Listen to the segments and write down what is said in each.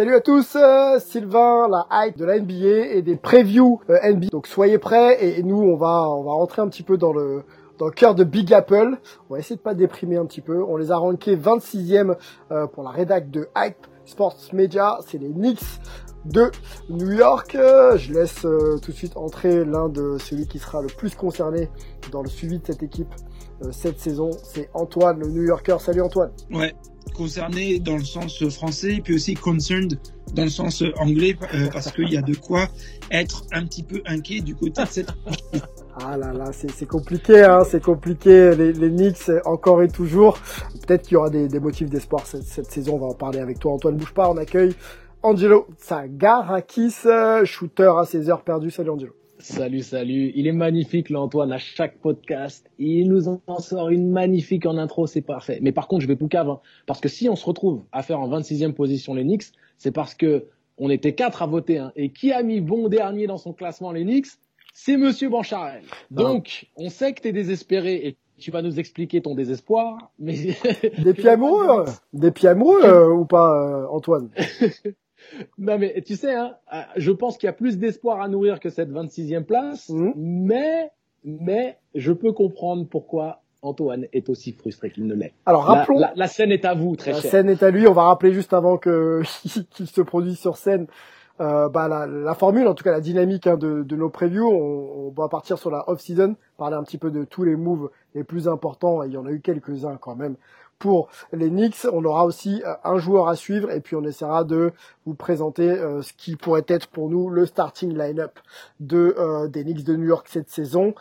Salut à tous, euh, Sylvain, la hype de la NBA et des previews euh, NBA. Donc soyez prêts et, nous on va on rentrer un petit peu dans le dans cœur de Big Apple. On va essayer de pas déprimer un petit peu. On les a rankés 26e euh, pour la rédac de Hype Sports Media. C'est les Knicks de New York. Je laisse tout de suite entrer l'un de celui qui sera le plus concerné dans le suivi de cette équipe cette saison. C'est Antoine, le New Yorker. Salut Antoine. Ouais, concerné dans le sens français, puis aussi concerned dans le sens anglais, euh, parce qu'il y a de quoi être un petit peu inquiet du côté de cette. Ah là là, c'est compliqué, hein, c'est compliqué. Les, les Knicks, encore et toujours. Peut-être qu'il y aura des, des motifs d'espoir cette, cette saison. On va en parler avec toi, Antoine. Bouge pas, on accueille Angelo Sagarakis, euh, shooter à ses heures perdues. Salut Angelo. Salut, salut. Il est magnifique, là, Antoine, à chaque podcast. Il nous en sort une magnifique en intro, c'est parfait. Mais par contre, je vais poucave, hein, parce que si on se retrouve à faire en 26e position les Knicks, c'est parce que on était quatre à voter. Hein. Et qui a mis bon dernier dans son classement les Knicks? C'est Monsieur Bancharel. Donc, on sait que t'es désespéré et tu vas nous expliquer ton désespoir, mais... Des pieds amoureux, des pieds amoureux euh, ou pas, euh, Antoine? Non mais tu sais, hein, euh, je pense qu'il y a plus d'espoir à nourrir que cette 26e place, Mhm. mais mais je peux comprendre pourquoi Antoine est aussi frustré qu'il ne l'est. Alors La, rappelons, la- la scène est à vous, très la cher. scène est à lui. On va rappeler juste avant que qu'il se produise sur scène. Euh, bah, la, la formule, en tout cas la dynamique hein, de, de nos previews, on, on va partir sur la off-season, parler un petit peu de tous les moves les plus importants, et il y en a eu quelques-uns quand même pour les Knicks. On aura aussi euh, un joueur à suivre, et puis on essaiera de vous présenter euh, ce qui pourrait être pour nous le starting line-up de euh, des Knicks de New York cette saison.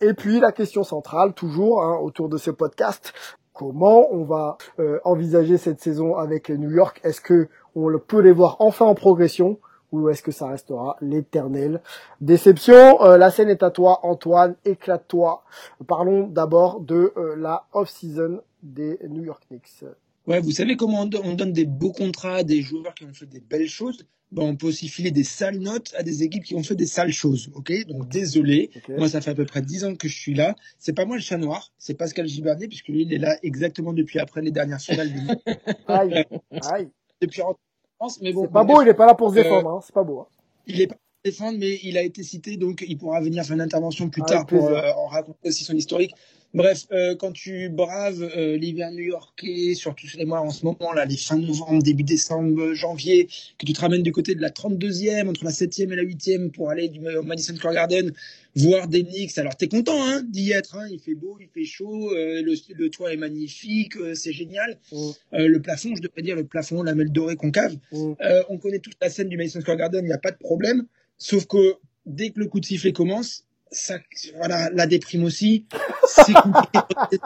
Et puis la question centrale, toujours hein, autour de ce podcast, comment on va euh, envisager cette saison avec les New York? Est-ce que on peut les voir enfin en progression ou est-ce que ça restera l'éternelle déception? Euh, La scène est à toi, Antoine. Éclate-toi. Parlons d'abord de la off-season des New York Knicks. Ouais, vous savez comment on, do- on donne des beaux contrats à des joueurs qui ont fait des belles choses? Ben, On peut aussi filer des sales notes à des équipes qui ont fait des sales choses, ok? Donc désolé, moi ça fait à peu près 10 ans que je suis là. C'est pas moi le chat noir, c'est Pascal Gibernet, puisque lui il est là exactement depuis après les dernières finales Aïe, aïe. depuis en France, mais bon. C'est pas beau, il est pas là pour se Euh, défendre. Hein. C'est pas beau. hein. Il est pas défendre, mais il a été cité, donc il pourra venir faire une intervention plus tard pour euh, en raconter aussi son historique. Bref, euh, quand tu braves euh, l'hiver new-yorkais, surtout sur les mois en ce moment, là, les fins novembre, début décembre, euh, janvier, que tu te ramènes du côté de la 32e, entre la 7e et la 8e, pour aller du au Madison Square Garden, voir des Knicks. Alors t'es content hein, d'y être, hein, il fait beau, il fait chaud, euh, le, le toit est magnifique, c'est génial. Mm. Le plafond, je devrais dire le plafond, la mêle dorée concave. Mm. On connaît toute la scène du Madison Square Garden, il n'y a pas de problème. Sauf que dès que le coup de sifflet commence, ça, voilà, la déprime aussi. C'est compliqué.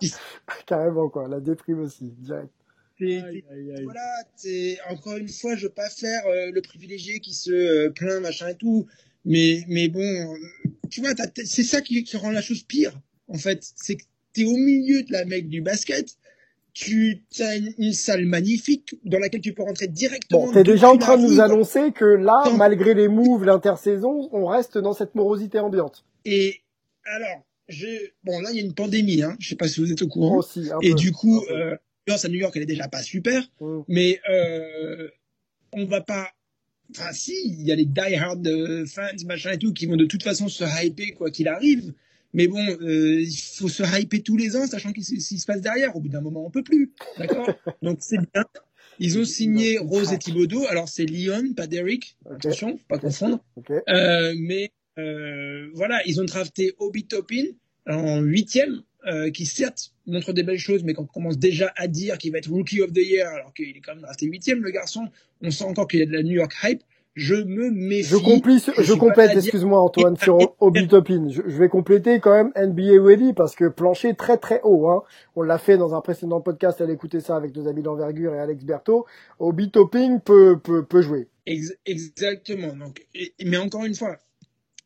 Carrément quoi. La déprime aussi. Direct. Voilà, c'est encore une fois, je veux pas faire euh, le privilégié qui se euh, plaint, machin et tout. Mais, mais bon, euh, tu vois, c'est ça qui, qui rend la chose pire. En fait, c'est que t'es au milieu de la mec du basket. Tu as une, salle magnifique dans laquelle tu peux rentrer directement. Bon, t'es déjà en train de nous annoncer que là, malgré les moves, l'intersaison, on reste dans cette morosité ambiante. Et alors, je, bon, là, il y a une pandémie, hein. Je sais pas si vous êtes au courant. Aussi, Et peu. du coup, euh, à New York, elle est déjà pas super, Mm. mais euh, on va pas. Enfin, si, il y a les die-hard euh, fans, machin et tout, qui vont de toute façon se hyper quoi qu'il arrive. Mais bon, euh, il faut se hyper tous les ans, sachant qu'est-ce qui se passe derrière. Au bout d'un moment, on peut plus. D'accord? Donc c'est bien. Ils ont signé Rose et Thibodeau. Alors c'est Lyon, pas Derrick. Attention, faut pas confondre. Euh, mais euh, voilà, ils ont drafté Obi Topin en huitième, euh, qui certes montre des belles choses, mais qu'on commence déjà à dire qu'il va être Rookie of the Year, alors qu'il est quand même resté huitième, le garçon. On sent encore qu'il y a de la New York hype. Je me méfie. Je, complète, je, complète, excuse-moi Antoine, sur Obi Topin. Je, je vais compléter quand même NBA Ready parce que plancher très très haut. Hein. On l'a fait dans un précédent podcast, allez écouter ça avec nos amis d'envergure et Alex Berthaud. Obi Topping peut, peut, peut jouer. Ex- exactement. Donc, et- mais encore une fois,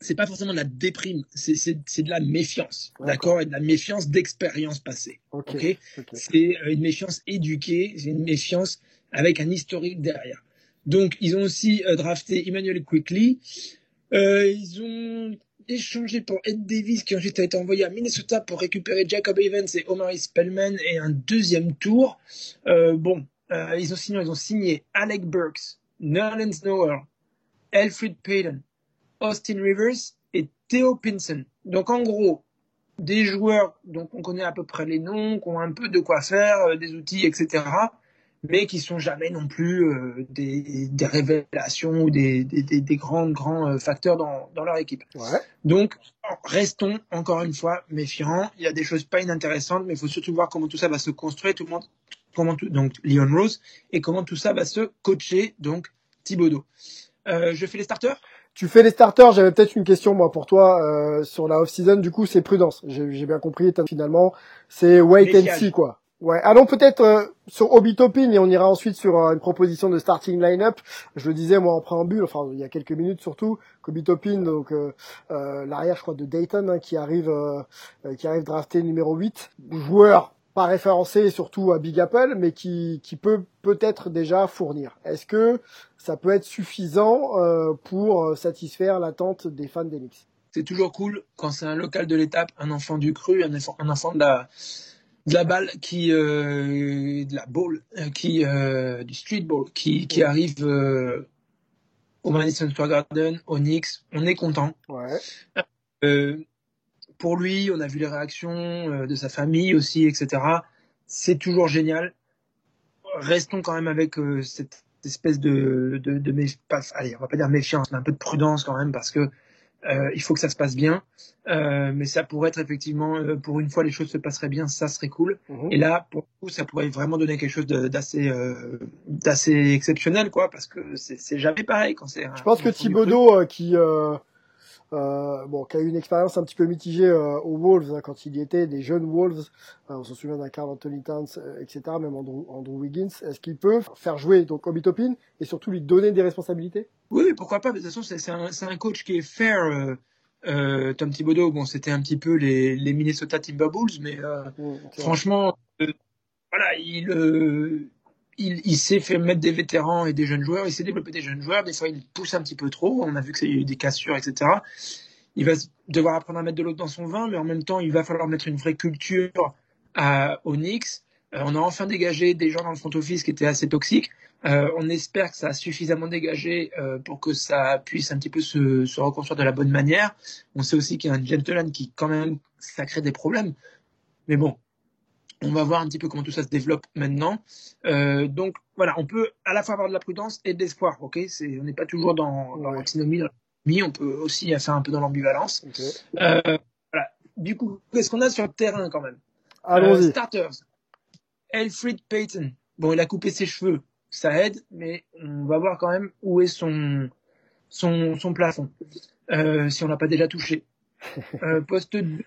c'est pas forcément de la déprime, c'est c'est- c'est de la méfiance, D'accord. et de la méfiance d'expérience passée. Ok. Ok? ok. C'est euh, une méfiance éduquée, c'est une méfiance avec un historique derrière. Donc, ils ont aussi euh, drafté Emmanuel Quickly. Euh, ils ont échangé pour Ed Davis, qui ensuite a été envoyé à Minnesota pour récupérer Jacob Evans et Omari Spellman et un deuxième tour. Euh, bon, ils ont signé, ils ont signé Alec Burks, Nerlens Noel, Alfred Payton, Austin Rivers et Theo Pinson. Donc, en gros, des joueurs dont on connaît à peu près les noms, qui ont un peu de quoi faire, des outils, etc., mais qui sont jamais non plus euh, des, des révélations ou des, des, des, grands, grands euh, facteurs dans, dans leur équipe. Ouais. Donc, restons encore une fois méfiants. Il y a des choses pas inintéressantes, mais il faut surtout voir comment tout ça va se construire. Tout le monde, comment tout, donc Leon Rose et comment tout ça va se coacher. Donc Thibodeau. Euh, je fais les starters? Tu fais les starters, j'avais peut-être une question moi pour toi euh, sur la off-season. Du coup, c'est prudence. J'ai bien compris. Finalement, c'est wait and see quoi. Ouais. Allons peut-être euh, sur Obi Toppin et on ira ensuite sur euh, une proposition de starting line-up. Je le disais moi en préambule, enfin il y a quelques minutes surtout, qu'Obi Toppin, donc euh, euh, l'arrière je crois de Dayton hein, qui arrive euh, qui arrive drafté numéro 8, joueur pas référencé surtout à Big Apple, mais qui, qui peut peut-être déjà fournir. Est-ce que ça peut être suffisant pour satisfaire l'attente des fans Knicks C'est toujours cool quand c'est un local de l'étape, un enfant du cru, un enfant, un enfant de la de la balle qui euh, de la ball euh, qui euh, du street ball qui qui arrive euh, au Madison Square Garden, au Knicks. On est content. Ouais. Euh, pour lui, on a vu les réactions euh, de sa famille aussi, etc. C'est toujours génial. Restons quand même avec euh, cette espèce de, de, de pas- allez, on va pas dire méfiance, mais un peu de prudence quand même parce que euh, il faut que ça se passe bien. Euh, mais ça pourrait être effectivement, euh, pour une fois, les choses se passeraient bien, ça serait cool. Mhm. Et là, pour le coup, ça pourrait vraiment donner quelque chose d'assez, euh, d'assez exceptionnel, quoi, parce que c'est c'est jamais pareil quand c'est. Je pense que. Thibodeau, euh, qui euh, bon, qui a eu une expérience un petit peu mitigée euh, aux Wolves hein, quand il y était, des jeunes Wolves, euh, on se souvient d'un Carl Anthony Towns, euh, etc., même Andrew, Andrew Wiggins. Est-ce qu'il peut faire jouer donc Obi Toppin et surtout lui donner des responsabilités? Oui, oui, pourquoi pas. mais De toute façon, c'est c'est un, c'est un coach qui est fair. Euh, euh, Tom Thibodeau, bon, c'était un petit peu les, les Minnesota Timberwolves, mais euh, Mm, vrai. franchement, euh, voilà, il, euh, il, il sait faire mettre des vétérans et des jeunes joueurs. Il sait développer des jeunes joueurs. Des fois, il pousse un petit peu trop. On a vu ça y a eu des cassures, etc. Il va devoir apprendre à mettre de l'eau dans son vin, mais en même temps, il va falloir mettre une vraie culture à, aux Knicks. Euh, on a enfin dégagé des gens dans le front office qui étaient assez toxiques. Euh, on espère que ça a suffisamment dégagé euh, pour que ça puisse un petit peu se, se reconstruire de la bonne manière. On sait aussi qu'il y a un gentleman qui, quand même, ça crée des problèmes. Mais bon, on va voir un petit peu comment tout ça se développe maintenant. Euh, donc voilà, on peut à la fois avoir de la prudence et de l'espoir. Ok, c'est on n'est pas toujours dans, dans l'amie, on peut aussi faire un peu dans l'ambivalence. Euh, voilà. Du coup, qu'est-ce qu'on a sur le terrain quand même? Euh, Allons-y. starters. Alfred Payton. Bon, il a coupé ses cheveux, ça aide, mais on va voir quand même où est son son, son plafond, euh, si on l'a pas déjà touché. Euh, poste 2,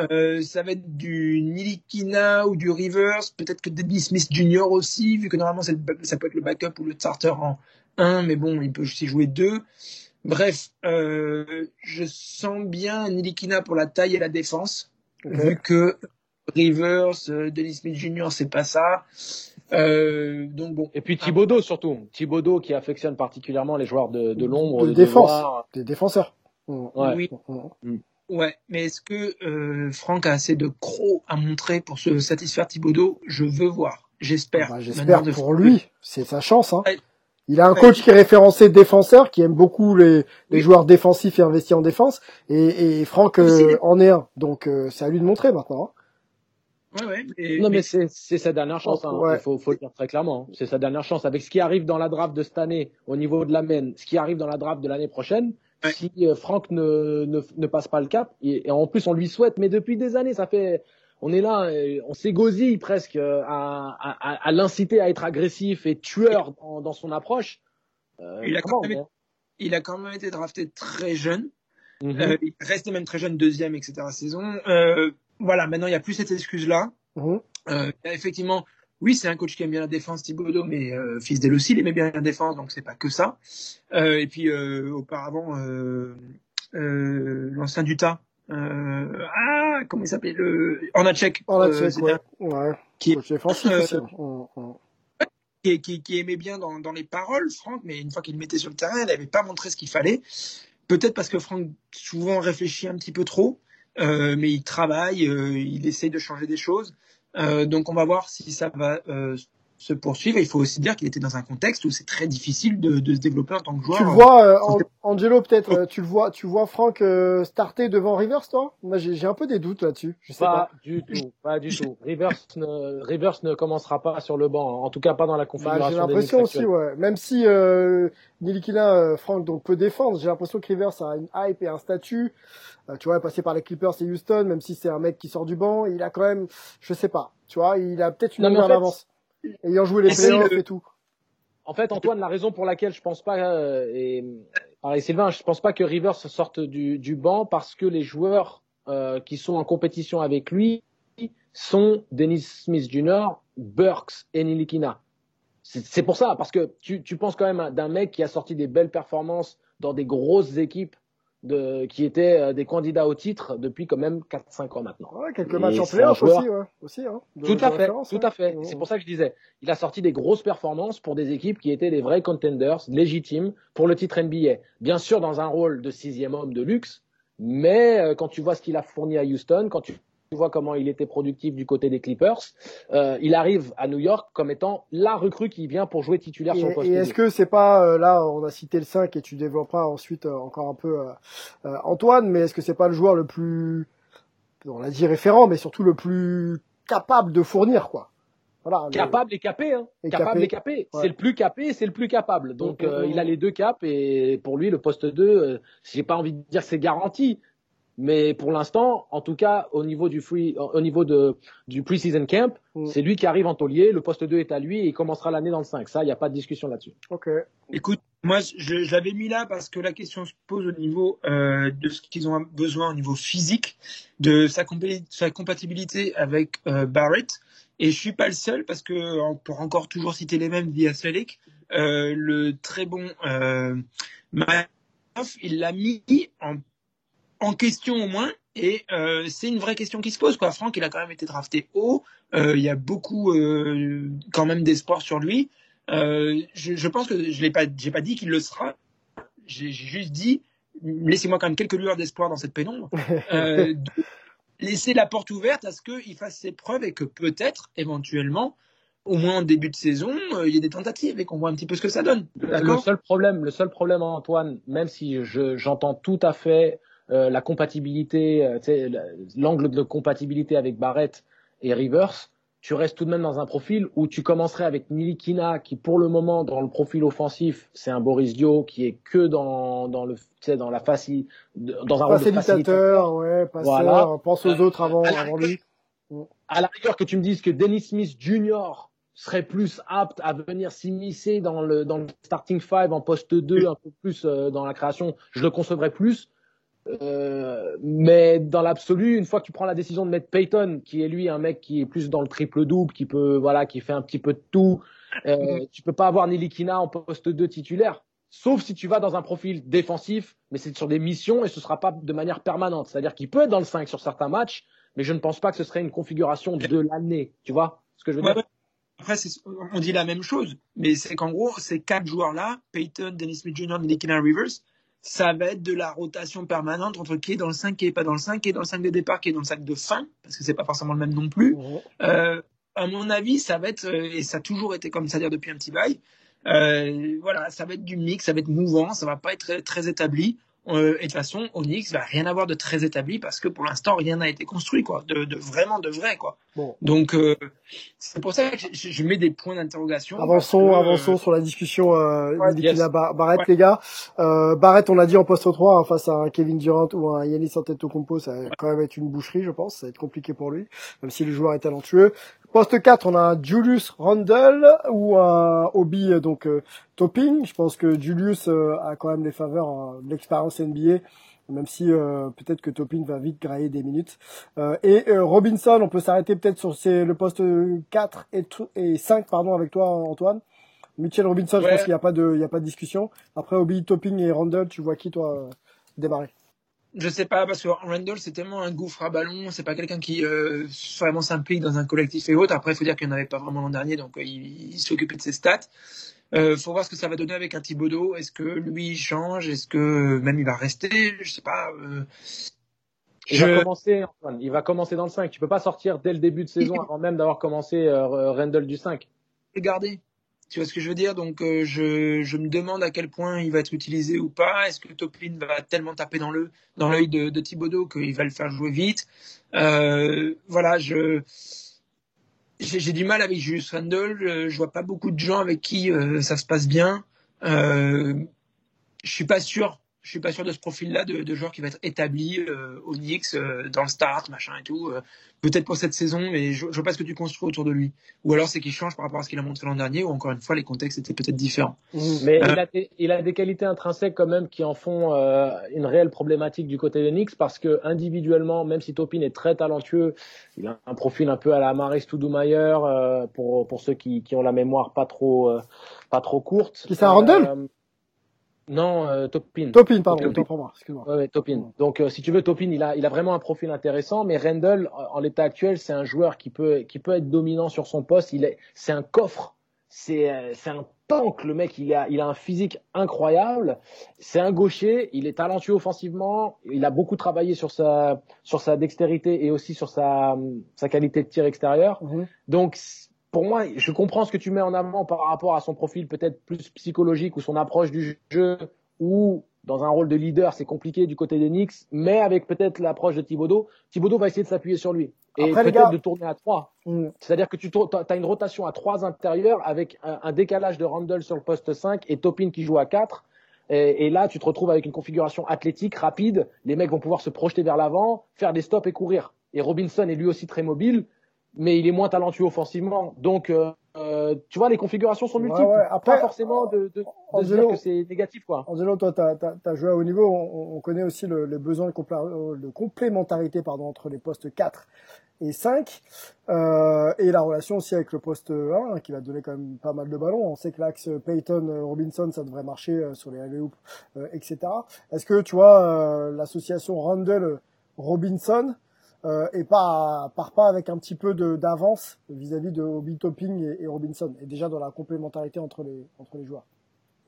euh, ça va être du Nilikina ou du Rivers, peut-être que Dennis Smith Jr. aussi, vu que normalement c'est le- ça peut être le backup ou le starter en 1, mais bon, il peut aussi jouer 2. Bref, euh, je sens bien Nilikina pour la taille et la défense, vu que Rivers, euh, Dennis Smith Jr. c'est pas ça. Euh, donc bon, Et puis Thibodeau surtout. Thibodeau qui affectionne particulièrement les joueurs de, de l'ombre, De de, défense. Des défenseurs. Mm. Ouais. oui, Mm. Ouais, mais est-ce que euh, Franck a assez de crocs à montrer pour se satisfaire Thibodeau Je veux voir, j'espère. Bah, J'espère de- pour lui. C'est sa chance. Hein. Ouais. Il a un Ouais. coach qui est référencé défenseur, qui aime beaucoup les, les joueurs défensifs et investis en défense. Et, et Franck euh, en est un. Donc euh, c'est à lui de montrer maintenant. hein. Ouais, ouais, et- Non, mais mais- c'est c'est sa dernière chance. Hein. Ouais. Il faut, faut le dire très clairement. C'est sa dernière chance. Avec ce qui arrive dans la draft de cette année au niveau de la main, ce qui arrive dans la draft de l'année prochaine, si euh, Franck ne, ne, ne, passe pas le cap, et, en plus on lui souhaite, mais depuis des années, ça fait, on est là, on s'égosille presque à, à, à l'inciter à être agressif et tueur dans, dans son approche. Euh, il, a quand même, il a quand même été drafté très jeune. Euh, il restait même très jeune, deuxième, etc. saison. Euh, voilà, maintenant il n'y a plus cette excuse-là. Euh, effectivement, oui, c'est un coach qui aime bien la défense, Thibaudot, mais euh, fils d'elle aussi, il aimait bien la défense, donc c'est pas que ça. Euh, et puis euh, auparavant, l'ancien Duta, ah, comment il s'appelait le Ornacek, ouais. ouais. qui est défensif aussi. Qui, qui, qui, aimait bien dans, dans les paroles, Franck, mais une fois qu'il le mettait sur le terrain, il n'avait pas montré ce qu'il fallait. Peut-être parce que Franck souvent réfléchit un petit peu trop, mais il travaille, il essaye de changer des choses. Euh, donc on va voir si ça va euh, se poursuivre. il faut aussi dire qu'il était dans un contexte où c'est très difficile de, de, se développer en tant que joueur. Tu le vois, euh, Angelo, peut-être, euh, tu le vois, tu vois Franck euh, starter devant Rivers, toi? Moi, j'ai un peu des doutes là-dessus. Je sais pas, pas, du tout, pas du tout. Rivers ne, Rivers ne commencera pas sur le banc, en tout cas pas dans la bah, configuration. j'ai l'impression aussi, ouais. Même si euh, Nilikina, Franck donc peut défendre, j'ai l'impression que Rivers a une hype et un statut. tu vois, passé par les Clippers et Houston, même si c'est un mec qui sort du banc, il a quand même, je sais pas, tu vois, il a peut-être une meilleure avance ayant joué les playoffs et tout. En fait, Antoine, la raison pour laquelle je pense pas, euh, et pareil Sylvain, je pense pas que Rivers sorte du, du banc parce que les joueurs euh, qui sont en compétition avec lui sont Dennis Smith Jr., Burks et Nilikina. C'est pour ça, parce que tu, tu penses quand même d'un mec qui a sorti des belles performances dans des grosses équipes de, qui étaient euh, des candidats au titre depuis quand même 4-5 ans maintenant. Ouais, quelques matchs en playoff aussi, ouais, aussi hein, tout, à fait, tout à fait, C'est pour ça que je disais, il a sorti des grosses performances pour des équipes qui étaient des vrais contenders, légitimes pour le titre NBA. Bien sûr dans un rôle de sixième homme de luxe, mais euh, quand tu vois ce qu'il a fourni à Houston, quand tu tu vois comment il était productif du côté des Clippers. Euh, il arrive à New York comme étant la recrue qui vient pour jouer titulaire sur le poste. Et est-ce que c'est pas euh, là on a cité le 5 et tu développeras ensuite euh, encore un peu Antoine, mais est-ce que c'est pas le joueur le plus on l'a dit référent, mais surtout le plus capable de fournir quoi? Voilà, capable et capé, hein. capable et capé. C'est le plus capé, c'est le plus capable. Donc mm, mm, il a mm. les deux caps et pour lui le poste 2, j'ai pas envie de dire c'est garanti, mais pour l'instant, en tout cas, au niveau du free, au niveau de, du pre-season camp, mm. c'est lui qui arrive en taulier. Le poste 2 est à lui et il commencera l'année dans le 5. Ça, il n'y a pas de discussion là-dessus. Ok. Écoute, moi, je, je l'avais mis là parce que la question se pose au niveau euh, de ce qu'ils ont besoin au niveau physique, de sa, sa compatibilité avec euh, Barrett. Et je suis pas le seul parce que, pour encore toujours citer les mêmes via Selick, euh, le très bon euh, il l'a mis en en question au moins. Et euh, c'est une vraie question qui se pose. Quoi. Franck, il a quand même été drafté haut. Euh, il y a beaucoup euh, quand même d'espoir sur lui. Euh, je, je, pense que je n'ai pas, j'ai pas dit qu'il le sera. J'ai juste dit, laissez-moi quand même quelques lueurs d'espoir dans cette pénombre. Euh, laisser la porte ouverte à ce qu'il fasse ses preuves et que peut-être, éventuellement, au moins en début de saison, il y a des tentatives et qu'on voit un petit peu ce que ça donne. Le seul problème, le seul problème, Antoine, même si j'entends tout à fait euh, la compatibilité, euh, l'angle de compatibilité avec Barrett et Rivers, tu restes tout de même dans un profil où tu commencerais avec Nilikina, qui pour le moment dans le profil offensif, c'est un Boris Dio qui est que dans dans le dans la faci, dans un rôle de facilitateur, ouais, passeur, voilà. pense aux autres avant, avant lui. À la rigueur que tu me dises que Dennis Smith Jr. serait plus apte à venir s'immiscer dans le dans le starting five en poste 2, un peu plus euh, dans la création, je le concevrais plus. Euh, mais dans l'absolu, une fois que tu prends la décision de mettre Payton, qui est lui un mec qui est plus dans le triple double, qui peut voilà, qui fait un petit peu de tout, euh, mm-hmm. tu peux pas avoir Nilikina en poste 2 titulaire, sauf si tu vas dans un profil défensif, mais c'est sur des missions et ce sera pas de manière permanente. C'est-à-dire qu'il peut être dans le 5 sur certains matchs, mais je ne pense pas que ce serait une configuration de l'année. Tu vois ce que je veux dire? Après, on dit la même chose, mais c'est qu'en gros, ces quatre joueurs-là, Payton, Dennis Smith Jr., Nilikina Rivers, ça va être de la rotation permanente entre qui est dans le 5, qui est pas dans le 5, qui est dans le 5 de départ, qui est dans le 5 de fin, parce que c'est pas forcément le même non plus. Euh, à mon avis, ça va être, euh, et ça a toujours été comme ça dire depuis un petit bail, euh, voilà, ça va être du mix, ça va être mouvant, ça va pas être très, très établi. Euh, et de toute façon, Onyx va rien avoir de très établi parce que pour l'instant, rien n'a été construit, quoi, de, de, vraiment de vrai, quoi. Bon. Donc, euh, c'est pour ça que je, je, mets des points d'interrogation. Avançons, que, avançons euh, sur la discussion euh, ouais, yes. Bar- Barrett, Ouais. les gars. Euh, Barrett, on l'a dit en poste 3, hein, face à un Kevin Durant ou un Yannis Antetokounmpo, ça va quand même être une boucherie, je pense. Ça va être compliqué pour lui, même si le joueur est talentueux. Poste 4, on a Julius Randle ou un Obi, euh, donc euh, Topping. Je pense que Julius euh, a quand même les faveurs euh, de l'expérience NBA, même si euh, peut-être que Topping va vite grailler des minutes. Euh, et euh, Robinson, on peut s'arrêter peut-être sur le poste 4 et, tr- et 5 pardon, avec toi, Antoine. Mitchell Robinson, je pense qu'il n'y a pas de, il y a pas de discussion. Après Obi Topping et Randle, tu vois qui toi euh, démarrer? Je sais pas, parce que Randall, c'est tellement un gouffre à ballon, c'est pas quelqu'un qui euh, vraiment s'implique dans un collectif et autres. Après, il faut dire qu'il n'y en avait pas vraiment l'an dernier, donc euh, il, il s'occupait de ses stats. Euh, faut voir ce que ça va donner avec un Thibodeau. Est-ce que lui il change? Est-ce que même il va rester? Je sais pas. euh, Il va commencer, Antoine. Il va commencer dans le 5. Tu peux pas sortir dès le début de saison avant même d'avoir commencé euh, Randall du 5. le garder. Tu vois ce que je veux dire? Donc euh, je, je me demande à quel point il va être utilisé ou pas. Est-ce que Toplin va tellement taper dans le dans l'œil de, de Thibodeau qu'il va le faire jouer vite? Euh, Voilà, je j'ai du mal avec Julius Randle. Je, je vois pas beaucoup de gens avec qui euh, ça se passe bien. Euh, je suis pas sûr. Je suis pas sûr de ce profil-là de, de joueur qui va être établi euh, au Knicks euh, dans le start, machin et tout. Euh, Peut-être pour cette saison, mais je, je vois pas ce que tu construis autour de lui. Ou alors c'est qu'il change par rapport à ce qu'il a montré l'an dernier, ou encore une fois les contextes étaient peut-être différents. Mais Euh, il, a des, il a des qualités intrinsèques quand même qui en font euh, une réelle problématique du côté des Knicks parce que individuellement, même si Topin est très talentueux, il a un profil un peu à la Maris Stoudemire euh, pour pour ceux qui, qui ont la mémoire pas trop euh, pas trop courte. Qui c'est, un Randle Euh, Non, euh, Topin. Topin, pardon, Topin. pour moi, excuse-moi. Ouais, ouais, Topin. Donc, euh, si tu veux, Topin, il a, il a vraiment un profil intéressant, mais Randall, en en l'état actuel, c'est un joueur qui peut, qui peut être dominant sur son poste. Il est, c'est un coffre. C'est, euh, c'est un tank, le mec. Il a, il a un physique incroyable. C'est un gaucher. Il est talentueux offensivement. Il a beaucoup travaillé sur sa, sur sa dextérité et aussi sur sa, sa qualité de tir extérieur. Mhm. Donc, pour moi, je comprends ce que tu mets en avant par rapport à son profil peut-être plus psychologique ou son approche du jeu ou dans un rôle de leader, c'est compliqué du côté des Knicks, mais avec peut-être l'approche de Thibodeau, Thibodeau va essayer de s'appuyer sur lui. Et peut-être de tourner à trois. Mm. C'est-à-dire que tu as une rotation à trois intérieurs avec un, un décalage de Randall sur le poste 5 et Topin qui joue à 4. Et, et là, tu te retrouves avec une configuration athlétique, rapide. Les mecs vont pouvoir se projeter vers l'avant, faire des stops et courir. Et Robinson est lui aussi très mobile, mais il est moins talentueux offensivement. Donc, euh, euh, tu vois, les configurations sont multiples. ouais. Après, Pas forcément de, de, de Angelo- dire que c'est négatif, quoi. Angelo, toi, tu as, joué à haut niveau. On, on connaît aussi le, le besoin de, complé- de complémentarité pardon, entre les postes 4 et 5. Euh, et la relation aussi avec le poste 1, hein, qui va donner quand même pas mal de ballons. On sait que l'axe Peyton-Robinson, ça devrait marcher euh, sur les alley euh, etc. Est-ce que, tu vois, euh, l'association Randall-Robinson euh, et pas part pas avec un petit peu d'avance vis-à-vis de Obi Topping et, Robinson, et déjà dans la complémentarité entre les, entre les joueurs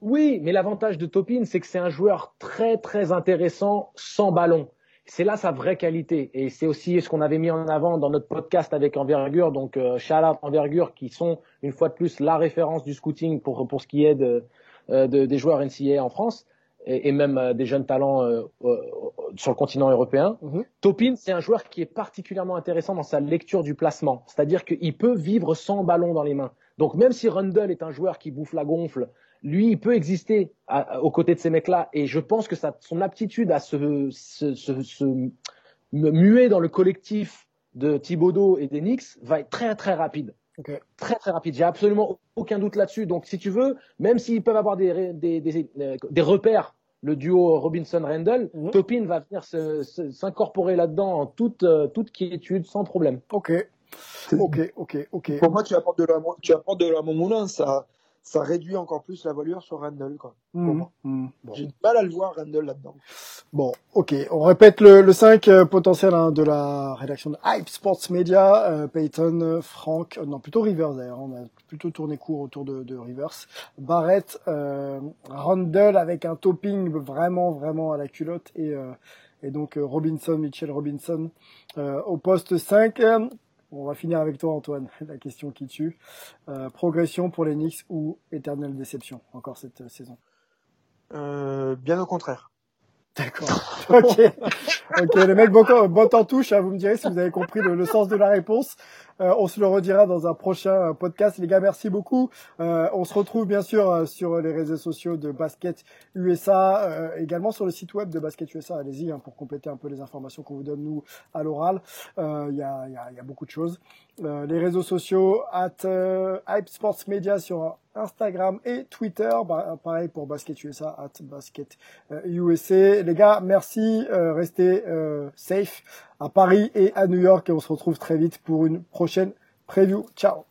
Oui, mais l'avantage de Topin, c'est que c'est un joueur très très intéressant sans ballon. C'est là sa vraie qualité et c'est aussi ce qu'on avait mis en avant dans notre podcast avec Envergure, donc euh, Envergure qui sont une fois de plus la référence du scouting pour pour ce qui est de, euh, de des joueurs NCAA en France et, même euh, des jeunes talents sur le continent européen. Mhm. Topin, c'est un joueur qui est particulièrement intéressant dans sa lecture du placement, c'est-à-dire qu'il peut vivre sans ballon dans les mains. Donc même si Rundle est un joueur qui bouffe la gonfle, lui, il peut exister à- à- aux côtés de ces mecs-là. Et je pense que ça, son aptitude à se, se, se, se mu- muer dans le collectif de Thibodeau et des Knicks va être très très rapide. Très très rapide. J'ai absolument aucun doute là-dessus. Donc si tu veux, même s'ils peuvent avoir des, ré- des, des, euh, des repères, le duo Robinson-Randall, Mhm. Topin va venir s'incorporer là-dedans en toute, euh, toute quiétude, sans problème. Ok. Ok, ok, ok. Pour moi, tu apportes de la, tu apportes de la moulin, ça, ça réduit encore plus la voilure sur Randall, quoi. Pour moi. mhm. Bon. J'ai du mal à le voir, Randall, là-dedans. Bon, ok. On répète le, le 5 euh, potentiel hein, de la rédaction de Hype Sports Media. Euh, Peyton, Franck, euh, non plutôt Rivers d'ailleurs. On a plutôt tourné court autour de, de Rivers. Barrett, euh, Randall avec un topping vraiment vraiment à la culotte et euh, et donc euh, Robinson, Mitchell Robinson euh, au poste 5. On va finir avec toi Antoine. La question qui tue. Euh, progression pour les Knicks ou éternelle déception encore cette euh, saison? Euh, bien au contraire. D'accord. Ok. Ok, les mecs, bon, bon en touche. Hein, vous me direz si vous avez compris le, le sens de la réponse. Euh, on se le redira dans un prochain podcast. Les gars, merci beaucoup. Euh, on se retrouve bien sûr euh, sur les réseaux sociaux de Basket USA, également sur le site web de Basket USA. Allez-y hein, pour compléter un peu les informations qu'on vous donne nous à l'oral. Il y a, y, a, y, a, beaucoup de choses. les réseaux sociaux, at Hype Sports Media sur Instagram et Twitter. Bah, pareil pour Basket USA, at Basket USA. Les gars, merci. restez safe à Paris et à New York et on se retrouve très vite pour une prochaine preview. Ciao